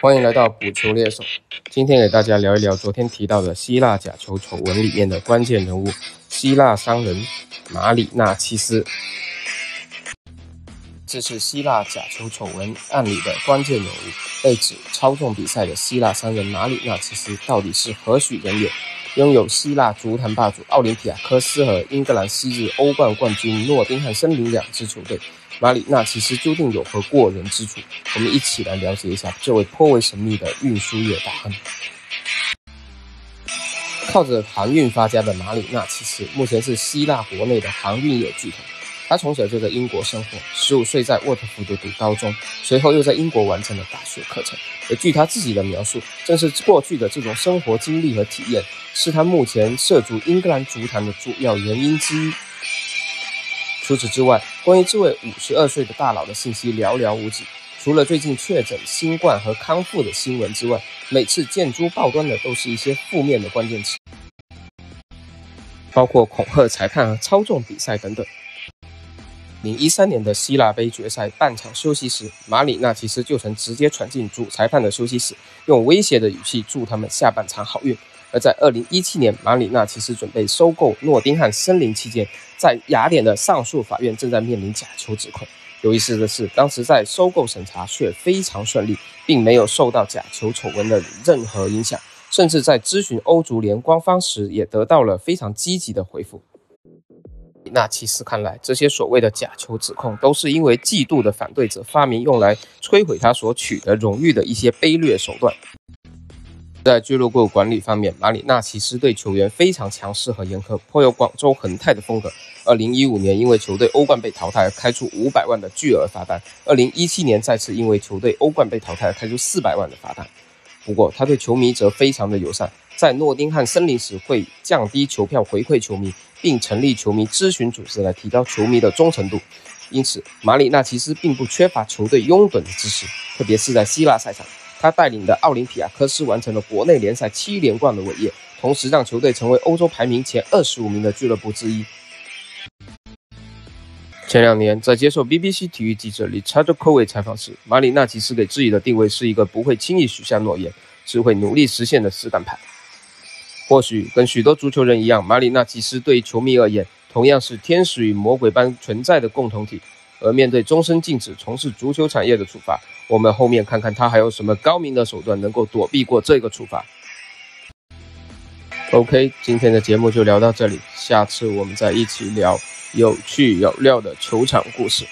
欢迎来到补球猎手，今天给大家聊一聊昨天提到的希腊假球丑闻里面的关键人物——希腊商人马里纳奇斯。这是希腊假球丑闻案里的关键人物，被指操纵比赛的希腊商人马里纳奇斯到底是何许人也？拥有希腊足坛霸主奥林匹亚科斯和英格兰昔日欧冠冠军诺丁汉森林两支球队。马里纳其实究竟有何过人之处？我们一起来了解一下这位颇为神秘的运输业大亨。靠着航运发家的马里纳其实目前是希腊国内的航运业巨头。他从小就在英国生活，十五岁在沃特福德读高中，随后又在英国完成了大学课程。而据他自己的描述，正是过去的这种生活经历和体验，是他目前涉足英格兰足坛的主要原因之一。除此之外，关于这位五十二岁的大佬的信息寥寥无几。除了最近确诊新冠和康复的新闻之外，每次见诸报端的都是一些负面的关键词，包括恐吓裁判和操纵比赛等等。零一三年的希腊杯决赛半场休息时，马里纳奇斯就曾直接闯进主裁判的休息室，用威胁的语气祝他们下半场好运。而在二零一七年，马里纳其实准备收购诺丁汉森林期间，在雅典的上诉法院正在面临假球指控。有意思的是，当时在收购审查却非常顺利，并没有受到假球丑闻的任何影响，甚至在咨询欧足联官方时也得到了非常积极的回复。那其实看来，这些所谓的假球指控，都是因为嫉妒的反对者发明用来摧毁他所取得荣誉的一些卑劣手段。在俱乐部管理方面，马里纳奇斯对球员非常强势和严苛，颇有广州恒泰的风格。二零一五年因为球队欧冠被淘汰而开出五百万的巨额罚单，二零一七年再次因为球队欧冠被淘汰而开出四百万的罚单。不过他对球迷则非常的友善，在诺丁汉森林时会降低球票回馈球迷，并成立球迷咨询组织来提高球迷的忠诚度。因此，马里纳其实并不缺乏球队拥趸的支持，特别是在希腊赛场。他带领的奥林匹亚科斯完成了国内联赛七连冠的伟业，同时让球队成为欧洲排名前二十五名的俱乐部之一。前两年，在接受 BBC 体育记者 Richard Coe 采访时，马里纳奇斯给自己的定位是一个不会轻易许下诺言，只会努力实现的实干派。或许跟许多足球人一样，马里纳吉斯对球迷而言，同样是天使与魔鬼般存在的共同体。而面对终身禁止从事足球产业的处罚，我们后面看看他还有什么高明的手段能够躲避过这个处罚。OK，今天的节目就聊到这里，下次我们再一起聊有趣有料的球场故事。